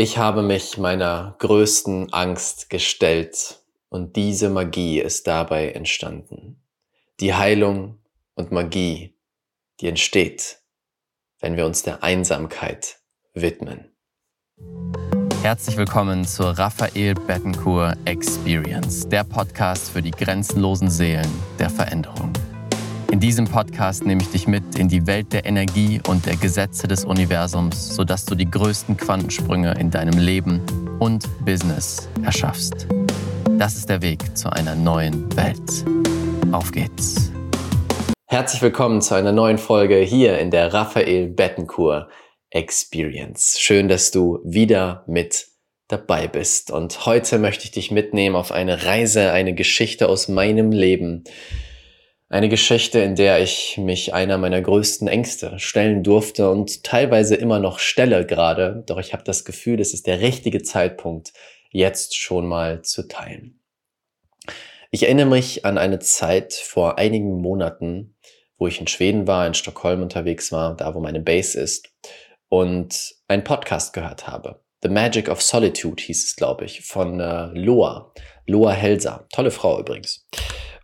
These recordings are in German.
Ich habe mich meiner größten Angst gestellt und diese Magie ist dabei entstanden. Die Heilung und Magie, die entsteht, wenn wir uns der Einsamkeit widmen. Herzlich willkommen zur Raphael Bettencourt Experience, der Podcast für die grenzenlosen Seelen der Veränderung. In diesem Podcast nehme ich dich mit in die Welt der Energie und der Gesetze des Universums, sodass du die größten Quantensprünge in deinem Leben und Business erschaffst. Das ist der Weg zu einer neuen Welt. Auf geht's. Herzlich willkommen zu einer neuen Folge hier in der Raphael Bettencourt Experience. Schön, dass du wieder mit dabei bist. Und heute möchte ich dich mitnehmen auf eine Reise, eine Geschichte aus meinem Leben eine Geschichte, in der ich mich einer meiner größten Ängste stellen durfte und teilweise immer noch stelle gerade. Doch ich habe das Gefühl, es ist der richtige Zeitpunkt, jetzt schon mal zu teilen. Ich erinnere mich an eine Zeit vor einigen Monaten, wo ich in Schweden war, in Stockholm unterwegs war, da wo meine Base ist, und einen Podcast gehört habe. The Magic of Solitude hieß es, glaube ich, von äh, Loa. Loa Helsa. Tolle Frau übrigens.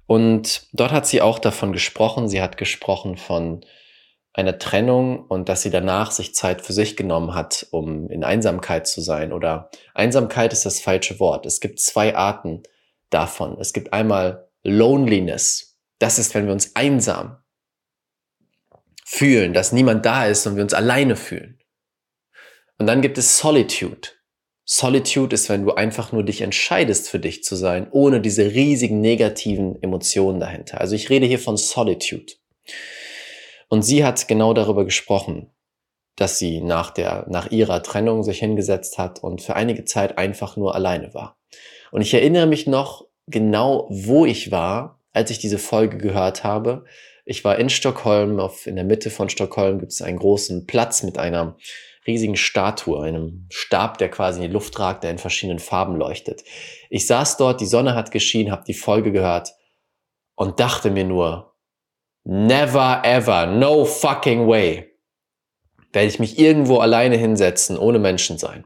Und dort hat sie auch davon gesprochen. Sie hat gesprochen von einer Trennung und dass sie danach sich Zeit für sich genommen hat, um in Einsamkeit zu sein. Oder Einsamkeit ist das falsche Wort. Es gibt zwei Arten davon. Es gibt einmal Loneliness. Das ist, wenn wir uns einsam fühlen, dass niemand da ist und wir uns alleine fühlen. Und dann gibt es Solitude. Solitude ist, wenn du einfach nur dich entscheidest, für dich zu sein, ohne diese riesigen negativen Emotionen dahinter. Also ich rede hier von Solitude. Und sie hat genau darüber gesprochen, dass sie nach der, nach ihrer Trennung sich hingesetzt hat und für einige Zeit einfach nur alleine war. Und ich erinnere mich noch genau, wo ich war, als ich diese Folge gehört habe. Ich war in Stockholm, auf, in der Mitte von Stockholm gibt es einen großen Platz mit einer riesigen Statue, einem Stab, der quasi in die Luft ragt, der in verschiedenen Farben leuchtet. Ich saß dort, die Sonne hat geschienen, habe die Folge gehört und dachte mir nur, never ever, no fucking way, werde ich mich irgendwo alleine hinsetzen, ohne Menschen sein.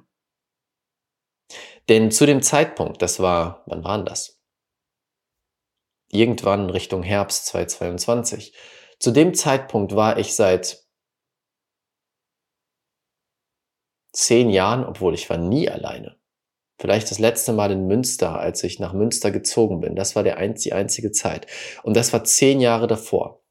Denn zu dem Zeitpunkt, das war, wann war das? Irgendwann Richtung Herbst 2022. Zu dem Zeitpunkt war ich seit zehn Jahren, obwohl ich war nie alleine. Vielleicht das letzte Mal in Münster, als ich nach Münster gezogen bin. Das war der einz die einzige Zeit. Und das war zehn Jahre davor.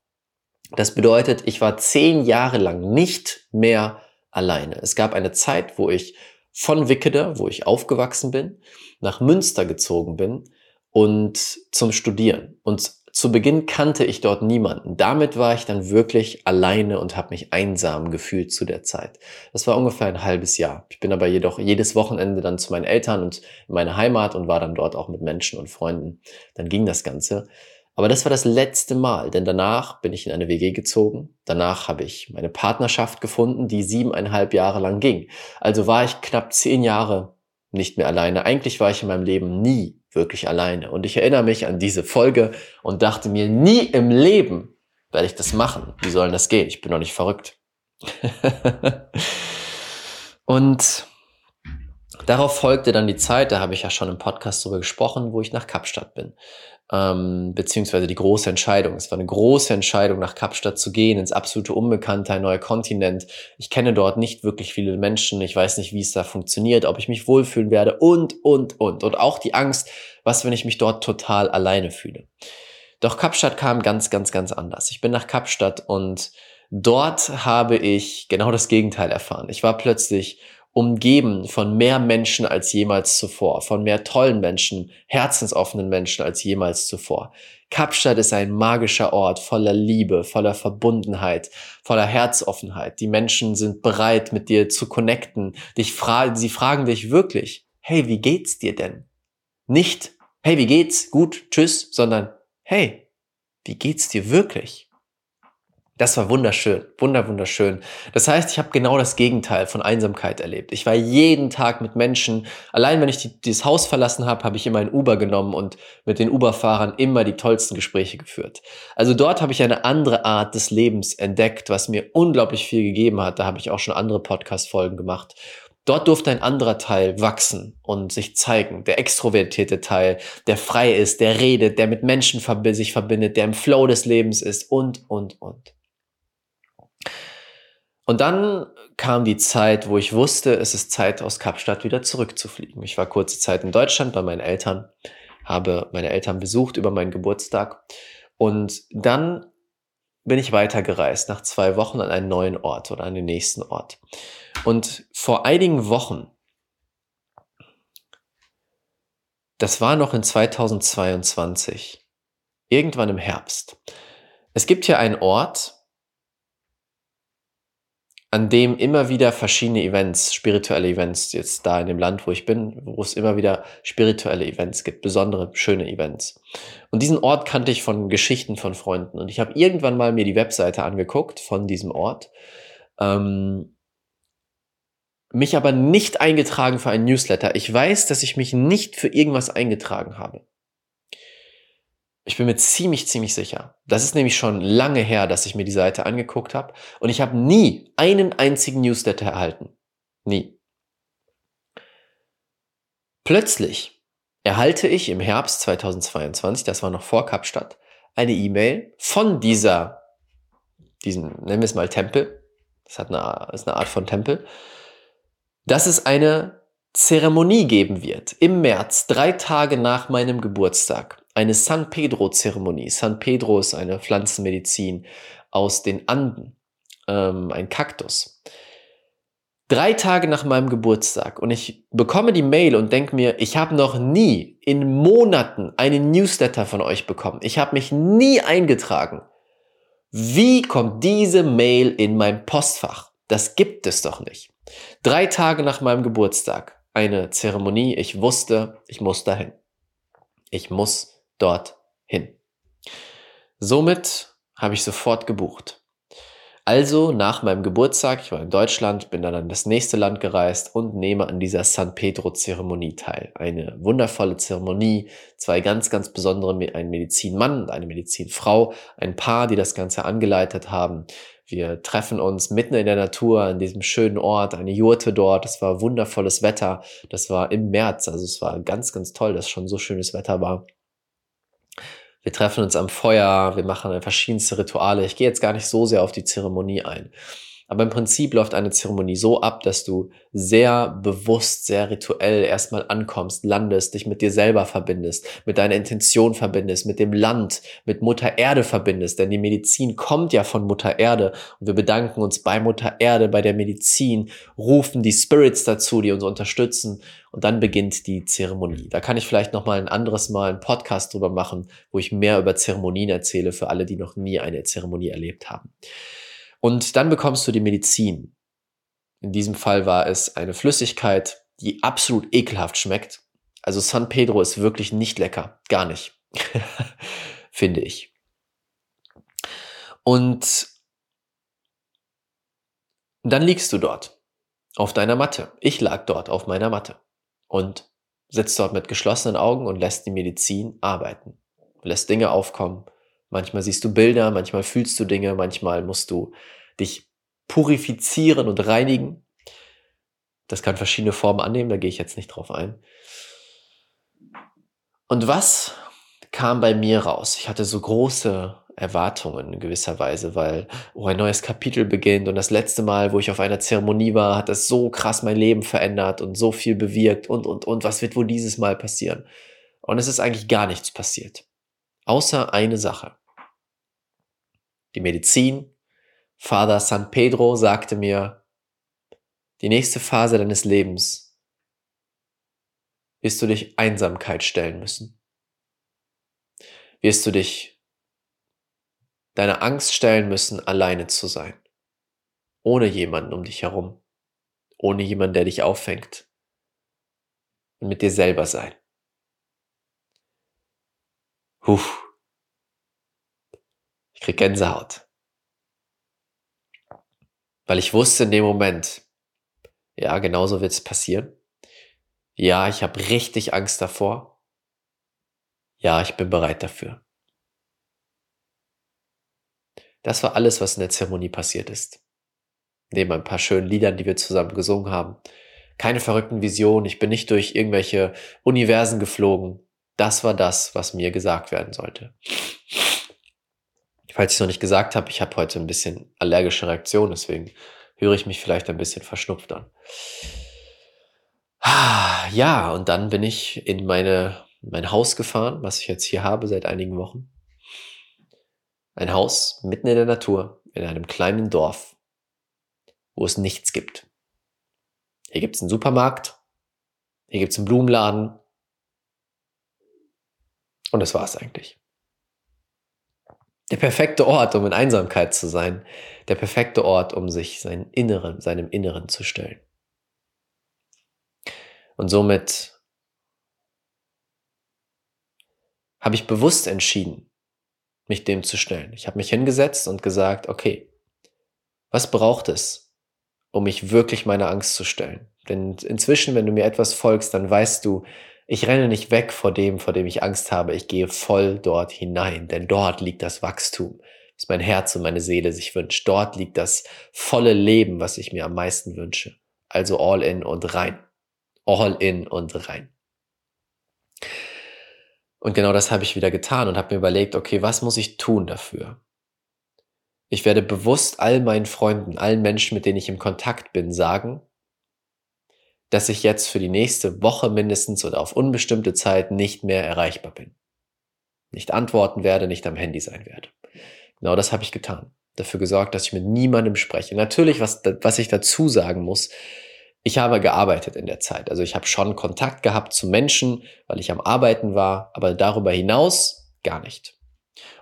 Das bedeutet, ich war zehn Jahre lang nicht mehr alleine. Es gab eine Zeit, wo ich von Wickede, wo ich aufgewachsen bin, nach Münster gezogen bin und zum Studieren. Und zu Beginn kannte ich dort niemanden. Damit war ich dann wirklich alleine und habe mich einsam gefühlt zu der Zeit. Das war ungefähr ein halbes Jahr. Ich bin aber jedoch jedes Wochenende dann zu meinen Eltern und in meine Heimat und war dann dort auch mit Menschen und Freunden. Dann ging das Ganze. Aber das war das letzte Mal, denn danach bin ich in eine WG gezogen. Danach habe ich meine Partnerschaft gefunden, die siebeneinhalb Jahre lang ging. Also war ich knapp zehn Jahre nicht mehr alleine. Eigentlich war ich in meinem Leben nie wirklich alleine. Und ich erinnere mich an diese Folge und dachte mir, nie im Leben werde ich das machen. Wie soll denn das gehen? Ich bin doch nicht verrückt. und darauf folgte dann die Zeit, da habe ich ja schon im Podcast darüber gesprochen, wo ich nach Kapstadt bin ähm, beziehungsweise die große Entscheidung. Es war eine große Entscheidung, nach Kapstadt zu gehen, ins absolute Unbekannte, ein neuer Kontinent. Ich kenne dort nicht wirklich viele Menschen. Ich weiß nicht, wie es da funktioniert, ob ich mich wohlfühlen werde und, und, und. Und auch die Angst, was, wenn ich mich dort total alleine fühle. Doch Kapstadt kam ganz, ganz, ganz anders. Ich bin nach Kapstadt und dort habe ich genau das Gegenteil erfahren. Ich war plötzlich umgeben von mehr Menschen als jemals zuvor, von mehr tollen Menschen, herzensoffenen Menschen als jemals zuvor. Kapstadt ist ein magischer Ort voller Liebe, voller Verbundenheit, voller Herzoffenheit. Die Menschen sind bereit, mit dir zu connecten. Dich fragen, sie fragen dich wirklich, hey, wie geht's dir denn? Nicht, hey, wie geht's? Gut, tschüss, sondern, hey, wie geht's dir wirklich? Das war wunderschön, wunder, wunderschön. Das heißt, ich habe genau das Gegenteil von Einsamkeit erlebt. Ich war jeden Tag mit Menschen. Allein wenn ich die, dieses Haus verlassen habe, habe ich immer ein Uber genommen und mit den Uber-Fahrern immer die tollsten Gespräche geführt. Also dort habe ich eine andere Art des Lebens entdeckt, was mir unglaublich viel gegeben hat. Da habe ich auch schon andere Podcast-Folgen gemacht. Dort durfte ein anderer Teil wachsen und sich zeigen. Der extrovertierte Teil, der frei ist, der redet, der mit Menschen sich verbindet, der im Flow des Lebens ist und, und, und. Und dann kam die Zeit, wo ich wusste, es ist Zeit, aus Kapstadt wieder zurückzufliegen. Ich war kurze Zeit in Deutschland bei meinen Eltern, habe meine Eltern besucht über meinen Geburtstag und dann bin ich weitergereist nach zwei Wochen an einen neuen Ort oder an den nächsten Ort. Und vor einigen Wochen, das war noch in 2022, irgendwann im Herbst. Es gibt hier einen Ort, an dem immer wieder verschiedene Events, spirituelle Events, jetzt da in dem Land, wo ich bin, wo es immer wieder spirituelle Events gibt, besondere, schöne Events. Und diesen Ort kannte ich von Geschichten von Freunden. Und ich habe irgendwann mal mir die Webseite angeguckt von diesem Ort, ähm, mich aber nicht eingetragen für ein Newsletter. Ich weiß, dass ich mich nicht für irgendwas eingetragen habe. Ich bin mir ziemlich, ziemlich sicher. Das ist nämlich schon lange her, dass ich mir die Seite angeguckt habe und ich habe nie einen einzigen Newsletter erhalten. Nie. Plötzlich erhalte ich im Herbst 2022, das war noch vor Kapstadt, eine E-Mail von dieser, diesem, nennen wir es mal Tempel, das hat eine, ist eine Art von Tempel, dass es eine Zeremonie geben wird im März, drei Tage nach meinem Geburtstag eine San Pedro-Zeremonie. San Pedro ist eine Pflanzenmedizin aus den Anden, ähm, ein Kaktus. Drei Tage nach meinem Geburtstag und ich bekomme die Mail und denke mir, ich habe noch nie in Monaten einen Newsletter von euch bekommen. Ich habe mich nie eingetragen. Wie kommt diese Mail in mein Postfach? Das gibt es doch nicht. Drei Tage nach meinem Geburtstag eine Zeremonie. Ich wusste, ich muss dahin. Ich muss dorthin. Somit habe ich sofort gebucht. Also nach meinem Geburtstag, ich war in Deutschland, bin dann an das nächste Land gereist und nehme an dieser San Pedro Zeremonie teil. Eine wundervolle Zeremonie, zwei ganz, ganz besondere, ein Medizinmann und eine Medizinfrau, ein Paar, die das Ganze angeleitet haben. Wir treffen uns mitten in der Natur an diesem schönen Ort, eine Jurte dort. Es war wundervolles Wetter. Das war im März, also es war ganz, ganz toll, dass schon so schönes Wetter war. Wir treffen uns am Feuer, wir machen verschiedenste Rituale. Ich gehe jetzt gar nicht so sehr auf die Zeremonie ein. Aber im Prinzip läuft eine Zeremonie so ab, dass du sehr bewusst, sehr rituell erstmal ankommst, landest, dich mit dir selber verbindest, mit deiner Intention verbindest, mit dem Land, mit Mutter Erde verbindest. Denn die Medizin kommt ja von Mutter Erde und wir bedanken uns bei Mutter Erde, bei der Medizin, rufen die Spirits dazu, die uns unterstützen und dann beginnt die Zeremonie. Da kann ich vielleicht nochmal ein anderes Mal einen Podcast drüber machen, wo ich mehr über Zeremonien erzähle für alle, die noch nie eine Zeremonie erlebt haben. Und dann bekommst du die Medizin. In diesem Fall war es eine Flüssigkeit, die absolut ekelhaft schmeckt. Also San Pedro ist wirklich nicht lecker. Gar nicht. Finde ich. Und dann liegst du dort auf deiner Matte. Ich lag dort auf meiner Matte und sitzt dort mit geschlossenen Augen und lässt die Medizin arbeiten. Lässt Dinge aufkommen, Manchmal siehst du Bilder, manchmal fühlst du Dinge, manchmal musst du dich purifizieren und reinigen. Das kann verschiedene Formen annehmen, da gehe ich jetzt nicht drauf ein. Und was kam bei mir raus? Ich hatte so große Erwartungen in gewisser Weise, weil oh, ein neues Kapitel beginnt und das letzte Mal, wo ich auf einer Zeremonie war, hat das so krass mein Leben verändert und so viel bewirkt und, und, und, was wird wohl dieses Mal passieren? Und es ist eigentlich gar nichts passiert. Außer eine Sache. Die Medizin, Vater San Pedro sagte mir, die nächste Phase deines Lebens wirst du dich Einsamkeit stellen müssen. Wirst du dich deiner Angst stellen müssen, alleine zu sein. Ohne jemanden um dich herum. Ohne jemanden, der dich auffängt. Und mit dir selber sein. Puh. Ich krieg Gänsehaut. Weil ich wusste in dem Moment, ja, genauso wird es passieren. Ja, ich habe richtig Angst davor. Ja, ich bin bereit dafür. Das war alles, was in der Zeremonie passiert ist. Neben ein paar schönen Liedern, die wir zusammen gesungen haben, keine verrückten Visionen, ich bin nicht durch irgendwelche Universen geflogen. Das war das, was mir gesagt werden sollte. Falls ich es noch nicht gesagt habe, ich habe heute ein bisschen allergische Reaktion, deswegen höre ich mich vielleicht ein bisschen verschnupft an. Ja, und dann bin ich in meine, mein Haus gefahren, was ich jetzt hier habe seit einigen Wochen. Ein Haus mitten in der Natur, in einem kleinen Dorf, wo es nichts gibt. Hier gibt es einen Supermarkt, hier gibt es einen Blumenladen. Und das war es eigentlich. Der perfekte Ort, um in Einsamkeit zu sein. Der perfekte Ort, um sich seinen Inneren, seinem Inneren zu stellen. Und somit habe ich bewusst entschieden, mich dem zu stellen. Ich habe mich hingesetzt und gesagt, okay, was braucht es, um mich wirklich meiner Angst zu stellen? Denn inzwischen, wenn du mir etwas folgst, dann weißt du, ich renne nicht weg vor dem, vor dem ich Angst habe. Ich gehe voll dort hinein, denn dort liegt das Wachstum, was mein Herz und meine Seele sich wünscht. Dort liegt das volle Leben, was ich mir am meisten wünsche. Also all in und rein all in und rein. Und genau das habe ich wieder getan und habe mir überlegt, okay, was muss ich tun dafür? Ich werde bewusst all meinen Freunden, allen Menschen, mit denen ich im Kontakt bin, sagen, dass ich jetzt für die nächste Woche mindestens oder auf unbestimmte Zeit nicht mehr erreichbar bin. Nicht antworten werde, nicht am Handy sein werde. Genau das habe ich getan. Dafür gesorgt, dass ich mit niemandem spreche. Natürlich, was, was ich dazu sagen muss, ich habe gearbeitet in der Zeit. Also ich habe schon Kontakt gehabt zu Menschen, weil ich am Arbeiten war, aber darüber hinaus gar nicht.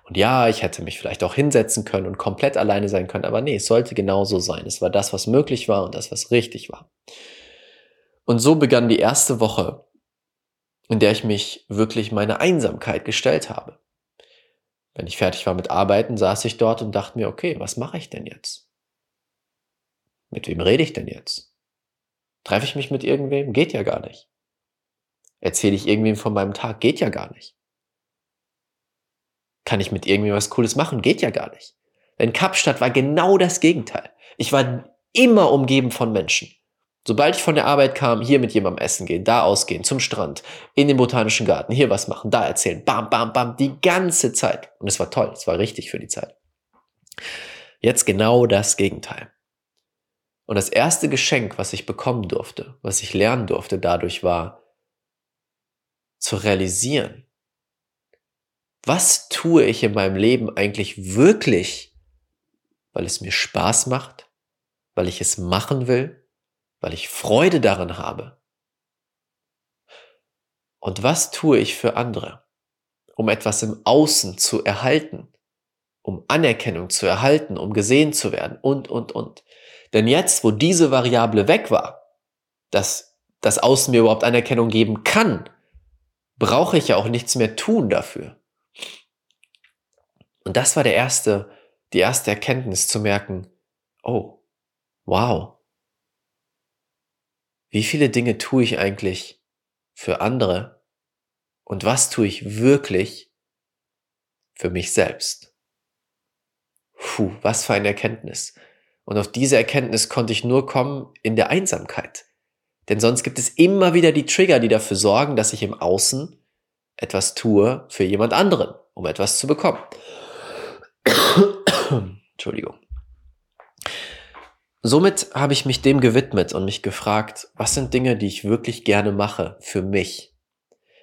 Und ja, ich hätte mich vielleicht auch hinsetzen können und komplett alleine sein können, aber nee, es sollte genauso sein. Es war das, was möglich war und das, was richtig war. Und so begann die erste Woche, in der ich mich wirklich meine Einsamkeit gestellt habe. Wenn ich fertig war mit Arbeiten, saß ich dort und dachte mir, okay, was mache ich denn jetzt? Mit wem rede ich denn jetzt? Treffe ich mich mit irgendwem? Geht ja gar nicht. Erzähle ich irgendwem von meinem Tag? Geht ja gar nicht. Kann ich mit irgendwem was Cooles machen? Geht ja gar nicht. Denn Kapstadt war genau das Gegenteil. Ich war immer umgeben von Menschen. Sobald ich von der Arbeit kam, hier mit jemandem essen gehen, da ausgehen, zum Strand, in den botanischen Garten, hier was machen, da erzählen, bam, bam, bam, die ganze Zeit. Und es war toll, es war richtig für die Zeit. Jetzt genau das Gegenteil. Und das erste Geschenk, was ich bekommen durfte, was ich lernen durfte dadurch war, zu realisieren, was tue ich in meinem Leben eigentlich wirklich, weil es mir Spaß macht, weil ich es machen will, weil ich Freude daran habe. Und was tue ich für andere, um etwas im Außen zu erhalten, um Anerkennung zu erhalten, um gesehen zu werden und, und, und. Denn jetzt, wo diese Variable weg war, dass das Außen mir überhaupt Anerkennung geben kann, brauche ich ja auch nichts mehr tun dafür. Und das war der erste, die erste Erkenntnis zu merken, oh, wow. Wie viele Dinge tue ich eigentlich für andere und was tue ich wirklich für mich selbst? Puh, was für eine Erkenntnis. Und auf diese Erkenntnis konnte ich nur kommen in der Einsamkeit. Denn sonst gibt es immer wieder die Trigger, die dafür sorgen, dass ich im Außen etwas tue für jemand anderen, um etwas zu bekommen. Entschuldigung. Somit habe ich mich dem gewidmet und mich gefragt, was sind Dinge, die ich wirklich gerne mache für mich?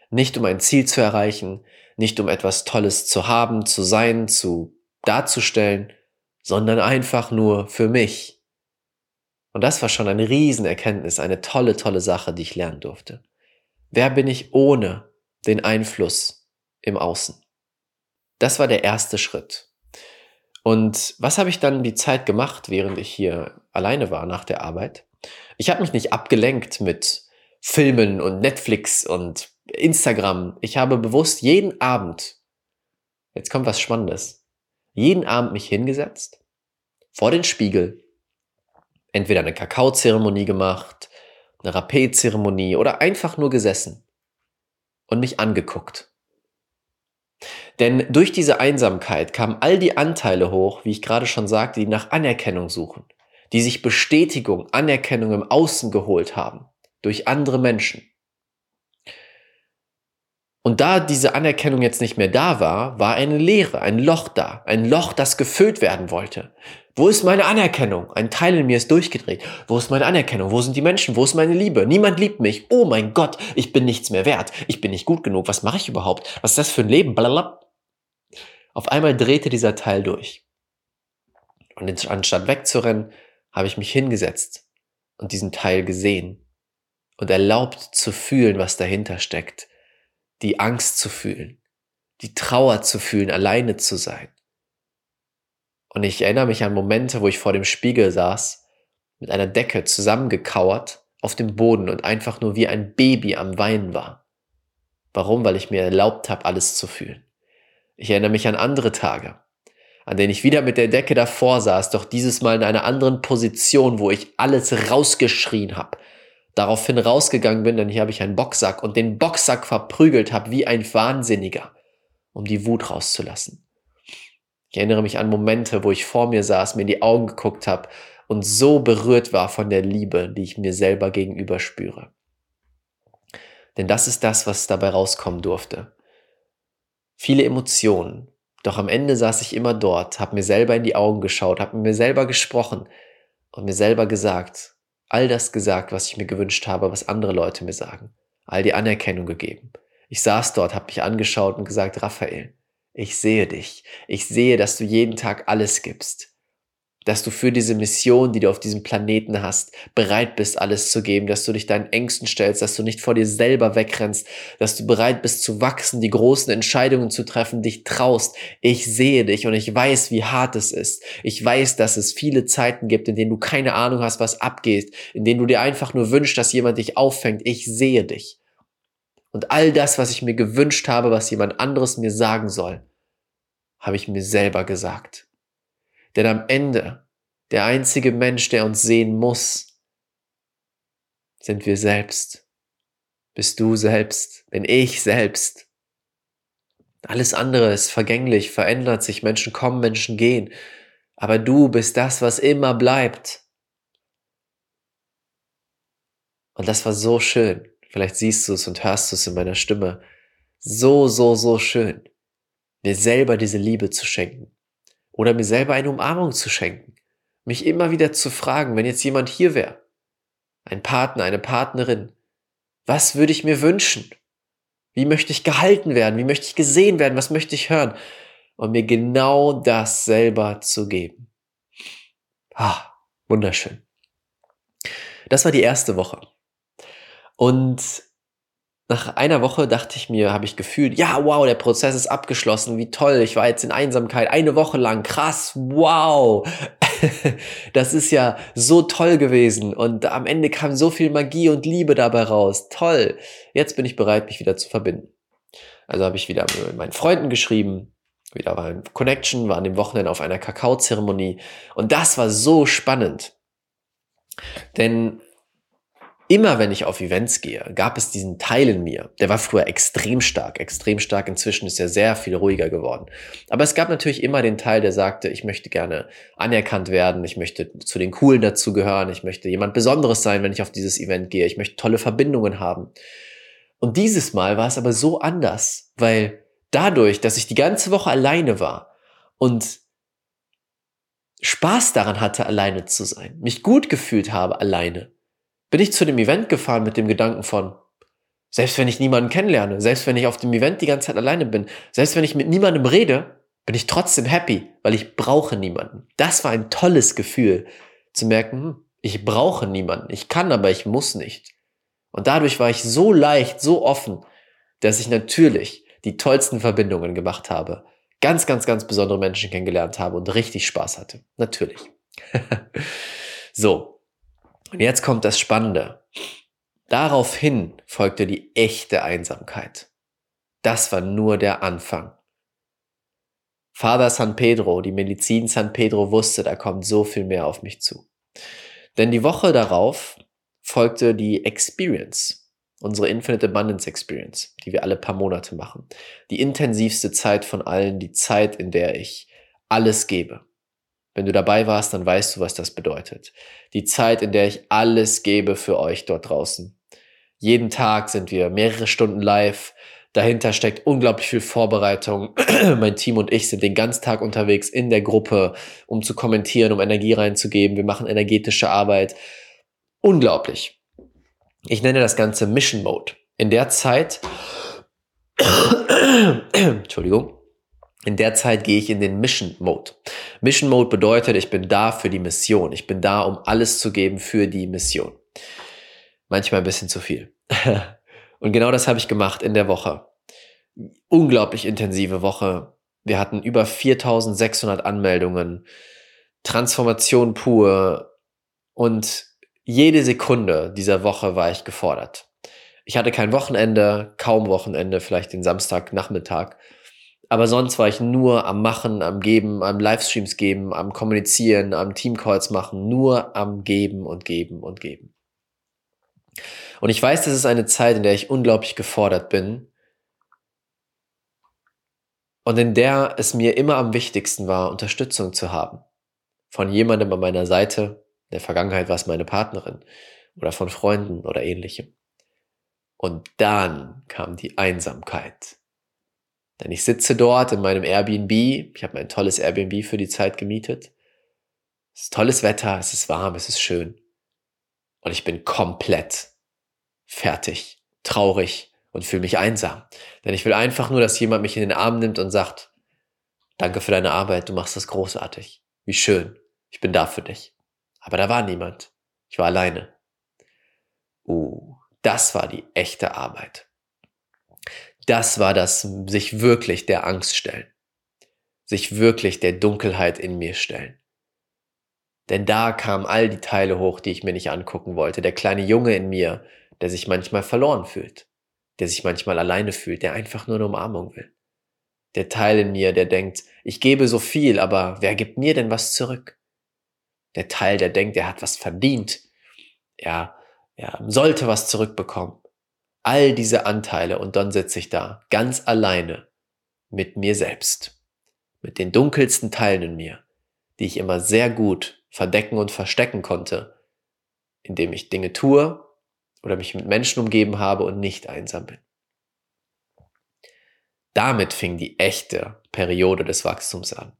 Nicht um ein Ziel zu erreichen, nicht um etwas Tolles zu haben, zu sein, zu darzustellen, sondern einfach nur für mich. Und das war schon eine Riesenerkenntnis, eine tolle, tolle Sache, die ich lernen durfte. Wer bin ich ohne den Einfluss im Außen? Das war der erste Schritt. Und was habe ich dann die Zeit gemacht, während ich hier alleine war nach der Arbeit? Ich habe mich nicht abgelenkt mit Filmen und Netflix und Instagram. Ich habe bewusst jeden Abend, jetzt kommt was Spannendes, jeden Abend mich hingesetzt, vor den Spiegel, entweder eine Kakaozeremonie gemacht, eine Rapé-Zeremonie oder einfach nur gesessen und mich angeguckt. Denn durch diese Einsamkeit kamen all die Anteile hoch, wie ich gerade schon sagte, die nach Anerkennung suchen, die sich Bestätigung, Anerkennung im Außen geholt haben. durch andere Menschen. Und da diese Anerkennung jetzt nicht mehr da war, war eine Leere, ein Loch da, ein Loch, das gefüllt werden wollte. Wo ist meine Anerkennung? Ein Teil in mir ist durchgedreht. Wo ist meine Anerkennung? Wo sind die Menschen? Wo ist meine Liebe? Niemand liebt mich. Oh mein Gott, ich bin nichts mehr wert. Ich bin nicht gut genug. Was mache ich überhaupt? Was ist das für ein Leben? Blablabla. Auf einmal drehte dieser Teil durch. Und anstatt wegzurennen, habe ich mich hingesetzt und diesen Teil gesehen und erlaubt zu fühlen, was dahinter steckt die Angst zu fühlen, die Trauer zu fühlen, alleine zu sein. Und ich erinnere mich an Momente, wo ich vor dem Spiegel saß, mit einer Decke zusammengekauert auf dem Boden und einfach nur wie ein Baby am Weinen war. Warum? Weil ich mir erlaubt habe, alles zu fühlen. Ich erinnere mich an andere Tage, an denen ich wieder mit der Decke davor saß, doch dieses Mal in einer anderen Position, wo ich alles rausgeschrien habe, daraufhin rausgegangen bin, denn hier habe ich einen Boxsack und den Boxsack verprügelt habe wie ein Wahnsinniger, um die Wut rauszulassen. Ich erinnere mich an Momente, wo ich vor mir saß, mir in die Augen geguckt habe und so berührt war von der Liebe, die ich mir selber gegenüber spüre. Denn das ist das, was dabei rauskommen durfte. Viele Emotionen, doch am Ende saß ich immer dort, habe mir selber in die Augen geschaut, habe mir selber gesprochen und mir selber gesagt, all das gesagt, was ich mir gewünscht habe, was andere Leute mir sagen. All die Anerkennung gegeben. Ich saß dort, habe mich angeschaut und gesagt, Raphael, ich sehe dich. Ich sehe, dass du jeden Tag alles gibst dass du für diese Mission, die du auf diesem Planeten hast, bereit bist, alles zu geben, dass du dich deinen Ängsten stellst, dass du nicht vor dir selber wegrennst, dass du bereit bist zu wachsen, die großen Entscheidungen zu treffen, dich traust. Ich sehe dich und ich weiß, wie hart es ist. Ich weiß, dass es viele Zeiten gibt, in denen du keine Ahnung hast, was abgeht, in denen du dir einfach nur wünschst, dass jemand dich auffängt. Ich sehe dich. Und all das, was ich mir gewünscht habe, was jemand anderes mir sagen soll, habe ich mir selber gesagt. Denn am Ende, der einzige Mensch, der uns sehen muss, sind wir selbst. Bist du selbst, bin ich selbst. Alles andere ist vergänglich, verändert sich, Menschen kommen, Menschen gehen. Aber du bist das, was immer bleibt. Und das war so schön. Vielleicht siehst du es und hörst es in meiner Stimme. So, so, so schön, mir selber diese Liebe zu schenken oder mir selber eine Umarmung zu schenken. Mich immer wieder zu fragen, wenn jetzt jemand hier wäre, ein Partner, eine Partnerin, was würde ich mir wünschen? Wie möchte ich gehalten werden? Wie möchte ich gesehen werden? Was möchte ich hören? Und mir genau das selber zu geben. Ah, wunderschön. Das war die erste Woche. Und nach einer Woche dachte ich mir, habe ich gefühlt, ja, wow, der Prozess ist abgeschlossen, wie toll, ich war jetzt in Einsamkeit eine Woche lang, krass, wow. das ist ja so toll gewesen und am Ende kam so viel Magie und Liebe dabei raus. Toll. Jetzt bin ich bereit, mich wieder zu verbinden. Also habe ich wieder mit meinen Freunden geschrieben, wieder war ein Connection, war an dem Wochenende auf einer Kakaozeremonie und das war so spannend. Denn immer wenn ich auf Events gehe, gab es diesen Teil in mir, der war früher extrem stark, extrem stark, inzwischen ist er sehr viel ruhiger geworden. Aber es gab natürlich immer den Teil, der sagte, ich möchte gerne anerkannt werden, ich möchte zu den Coolen dazugehören, ich möchte jemand Besonderes sein, wenn ich auf dieses Event gehe, ich möchte tolle Verbindungen haben. Und dieses Mal war es aber so anders, weil dadurch, dass ich die ganze Woche alleine war und Spaß daran hatte, alleine zu sein, mich gut gefühlt habe alleine, bin ich zu dem Event gefahren mit dem Gedanken von, selbst wenn ich niemanden kennenlerne, selbst wenn ich auf dem Event die ganze Zeit alleine bin, selbst wenn ich mit niemandem rede, bin ich trotzdem happy, weil ich brauche niemanden. Das war ein tolles Gefühl, zu merken, hm, ich brauche niemanden. Ich kann, aber ich muss nicht. Und dadurch war ich so leicht, so offen, dass ich natürlich die tollsten Verbindungen gemacht habe, ganz, ganz, ganz besondere Menschen kennengelernt habe und richtig Spaß hatte. Natürlich. so, und jetzt kommt das Spannende. Daraufhin folgte die echte Einsamkeit. Das war nur der Anfang. Vater San Pedro, die Medizin San Pedro wusste, da kommt so viel mehr auf mich zu. Denn die Woche darauf folgte die Experience, unsere Infinite Abundance Experience, die wir alle paar Monate machen. Die intensivste Zeit von allen, die Zeit, in der ich alles gebe. Wenn du dabei warst, dann weißt du, was das bedeutet. Die Zeit, in der ich alles gebe für euch dort draußen. Jeden Tag sind wir mehrere Stunden live. Dahinter steckt unglaublich viel Vorbereitung. mein Team und ich sind den ganzen Tag unterwegs in der Gruppe, um zu kommentieren, um Energie reinzugeben. Wir machen energetische Arbeit. Unglaublich. Ich nenne das Ganze Mission Mode. In der Zeit, Entschuldigung, in der Zeit gehe ich in den Mission Mode. Mission Mode bedeutet, ich bin da für die Mission. Ich bin da, um alles zu geben für die Mission. Manchmal ein bisschen zu viel. Und genau das habe ich gemacht in der Woche. Unglaublich intensive Woche. Wir hatten über 4600 Anmeldungen. Transformation pur. Und jede Sekunde dieser Woche war ich gefordert. Ich hatte kein Wochenende, kaum Wochenende, vielleicht den Samstagnachmittag. Aber sonst war ich nur am Machen, am Geben, am Livestreams geben, am Kommunizieren, am Teamcalls machen, nur am Geben und Geben und Geben. Und ich weiß, das ist eine Zeit, in der ich unglaublich gefordert bin und in der es mir immer am wichtigsten war, Unterstützung zu haben. Von jemandem an meiner Seite, in der Vergangenheit war es meine Partnerin oder von Freunden oder ähnlichem. Und dann kam die Einsamkeit. Denn ich sitze dort in meinem Airbnb, ich habe mein tolles Airbnb für die Zeit gemietet. Es ist tolles Wetter, es ist warm, es ist schön. Und ich bin komplett fertig, traurig und fühle mich einsam. Denn ich will einfach nur, dass jemand mich in den Arm nimmt und sagt, danke für deine Arbeit, du machst das großartig. Wie schön, ich bin da für dich. Aber da war niemand. Ich war alleine. Uh, das war die echte Arbeit. Das war das sich wirklich der Angst stellen. Sich wirklich der Dunkelheit in mir stellen. Denn da kamen all die Teile hoch, die ich mir nicht angucken wollte. Der kleine Junge in mir, der sich manchmal verloren fühlt, der sich manchmal alleine fühlt, der einfach nur eine Umarmung will. Der Teil in mir, der denkt, ich gebe so viel, aber wer gibt mir denn was zurück? Der Teil, der denkt, er hat was verdient. Er, er sollte was zurückbekommen. All diese Anteile und dann sitze ich da, ganz alleine, mit mir selbst. Mit den dunkelsten Teilen in mir, die ich immer sehr gut verdecken und verstecken konnte, indem ich Dinge tue oder mich mit Menschen umgeben habe und nicht einsam bin. Damit fing die echte Periode des Wachstums an.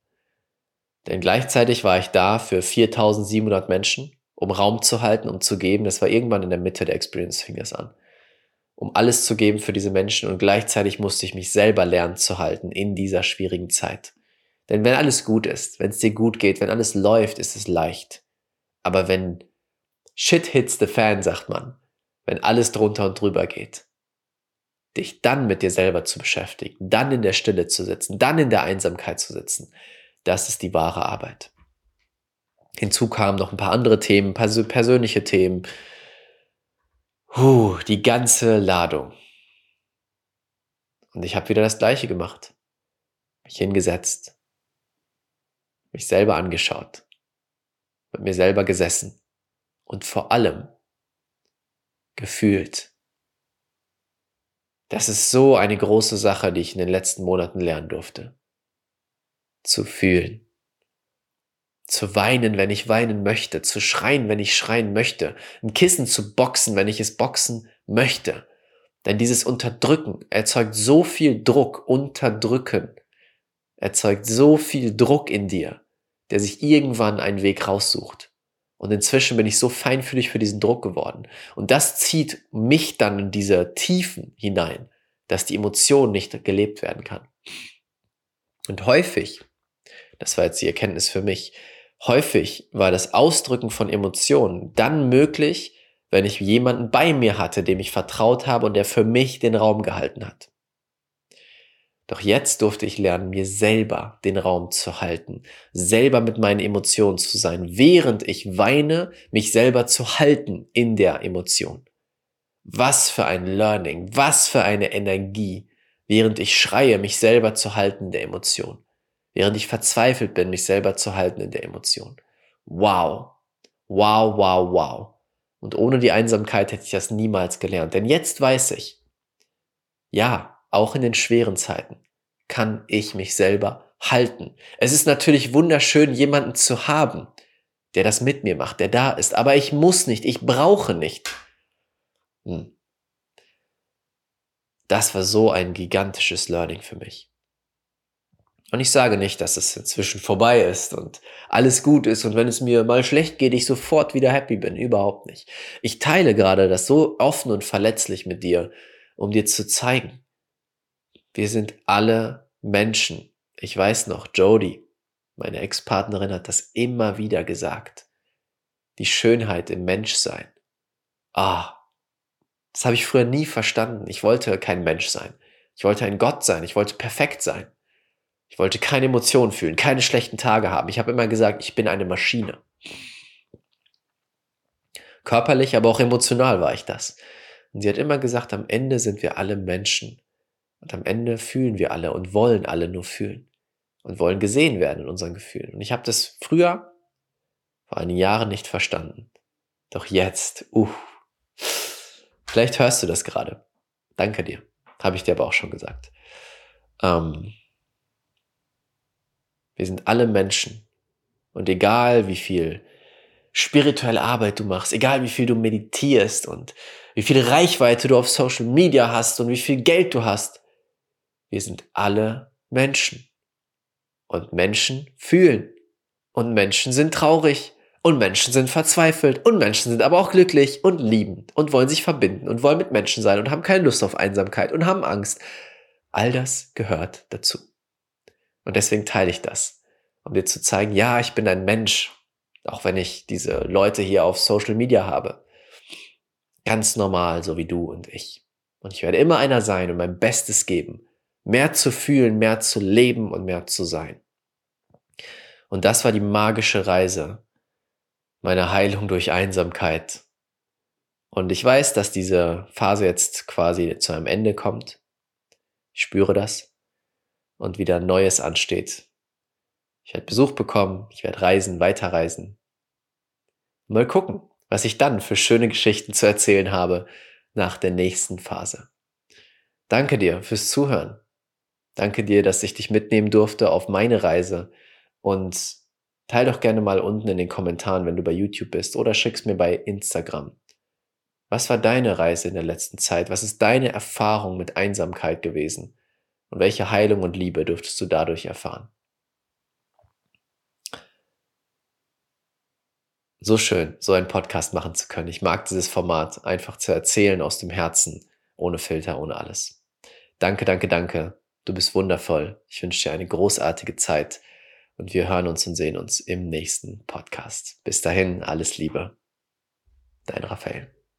Denn gleichzeitig war ich da für 4700 Menschen, um Raum zu halten, um zu geben. Das war irgendwann in der Mitte der Experience fing das an. Um alles zu geben für diese Menschen und gleichzeitig musste ich mich selber lernen zu halten in dieser schwierigen Zeit. Denn wenn alles gut ist, wenn es dir gut geht, wenn alles läuft, ist es leicht. Aber wenn Shit hits the fan, sagt man, wenn alles drunter und drüber geht, dich dann mit dir selber zu beschäftigen, dann in der Stille zu sitzen, dann in der Einsamkeit zu sitzen, das ist die wahre Arbeit. Hinzu kamen noch ein paar andere Themen, persönliche Themen. Puh, die ganze Ladung. Und ich habe wieder das Gleiche gemacht. Mich hingesetzt, mich selber angeschaut, mit mir selber gesessen und vor allem gefühlt. Das ist so eine große Sache, die ich in den letzten Monaten lernen durfte. Zu fühlen. Zu weinen, wenn ich weinen möchte. Zu schreien, wenn ich schreien möchte. Ein Kissen zu boxen, wenn ich es boxen möchte. Denn dieses Unterdrücken erzeugt so viel Druck. Unterdrücken erzeugt so viel Druck in dir, der sich irgendwann einen Weg raussucht. Und inzwischen bin ich so feinfühlig für diesen Druck geworden. Und das zieht mich dann in diese Tiefen hinein, dass die Emotion nicht gelebt werden kann. Und häufig, das war jetzt die Erkenntnis für mich, häufig war das Ausdrücken von Emotionen dann möglich, wenn ich jemanden bei mir hatte, dem ich vertraut habe und der für mich den Raum gehalten hat. Doch jetzt durfte ich lernen, mir selber den Raum zu halten, selber mit meinen Emotionen zu sein, während ich weine, mich selber zu halten in der Emotion. Was für ein Learning, was für eine Energie, während ich schreie, mich selber zu halten der Emotion, während ich verzweifelt bin, mich selber zu halten in der Emotion. Wow, wow, wow, wow. Und ohne die Einsamkeit hätte ich das niemals gelernt. Denn jetzt weiß ich, ja, auch in den schweren Zeiten, kann ich mich selber halten. Es ist natürlich wunderschön, jemanden zu haben, der das mit mir macht, der da ist, aber ich muss nicht, ich brauche nicht. Hm. Das war so ein gigantisches Learning für mich. Und ich sage nicht, dass es inzwischen vorbei ist und alles gut ist und wenn es mir mal schlecht geht, ich sofort wieder happy bin. Überhaupt nicht. Ich teile gerade das so offen und verletzlich mit dir, um dir zu zeigen, wir sind alle Menschen. Ich weiß noch, Jody, meine Ex-Partnerin hat das immer wieder gesagt. Die Schönheit im Menschsein. Ah, das habe ich früher nie verstanden. Ich wollte kein Mensch sein. Ich wollte ein Gott sein. Ich wollte perfekt sein. Ich wollte keine Emotionen fühlen, keine schlechten Tage haben. Ich habe immer gesagt, ich bin eine Maschine. Körperlich, aber auch emotional war ich das. Und sie hat immer gesagt, am Ende sind wir alle Menschen. Und am Ende fühlen wir alle und wollen alle nur fühlen. Und wollen gesehen werden in unseren Gefühlen. Und ich habe das früher, vor einigen Jahren, nicht verstanden. Doch jetzt, uh, vielleicht hörst du das gerade. Danke dir. Habe ich dir aber auch schon gesagt. Ähm, wir sind alle Menschen. Und egal wie viel spirituelle Arbeit du machst, egal wie viel du meditierst und wie viel Reichweite du auf Social Media hast und wie viel Geld du hast, wir sind alle Menschen. Und Menschen fühlen. Und Menschen sind traurig. Und Menschen sind verzweifelt. Und Menschen sind aber auch glücklich und liebend und wollen sich verbinden und wollen mit Menschen sein und haben keine Lust auf Einsamkeit und haben Angst. All das gehört dazu. Und deswegen teile ich das, um dir zu zeigen, ja, ich bin ein Mensch, auch wenn ich diese Leute hier auf Social Media habe. Ganz normal, so wie du und ich. Und ich werde immer einer sein und mein Bestes geben, mehr zu fühlen, mehr zu leben und mehr zu sein. Und das war die magische Reise meiner Heilung durch Einsamkeit. Und ich weiß, dass diese Phase jetzt quasi zu einem Ende kommt. Ich spüre das und wieder Neues ansteht. Ich werde Besuch bekommen, ich werde reisen, weiterreisen. Mal gucken, was ich dann für schöne Geschichten zu erzählen habe nach der nächsten Phase. Danke dir fürs Zuhören. Danke dir, dass ich dich mitnehmen durfte auf meine Reise und teil doch gerne mal unten in den Kommentaren, wenn du bei YouTube bist oder schick's mir bei Instagram. Was war deine Reise in der letzten Zeit? Was ist deine Erfahrung mit Einsamkeit gewesen? Und welche Heilung und Liebe dürftest du dadurch erfahren? So schön, so einen Podcast machen zu können. Ich mag dieses Format, einfach zu erzählen aus dem Herzen, ohne Filter, ohne alles. Danke, danke, danke. Du bist wundervoll. Ich wünsche dir eine großartige Zeit und wir hören uns und sehen uns im nächsten Podcast. Bis dahin, alles Liebe. Dein Raphael.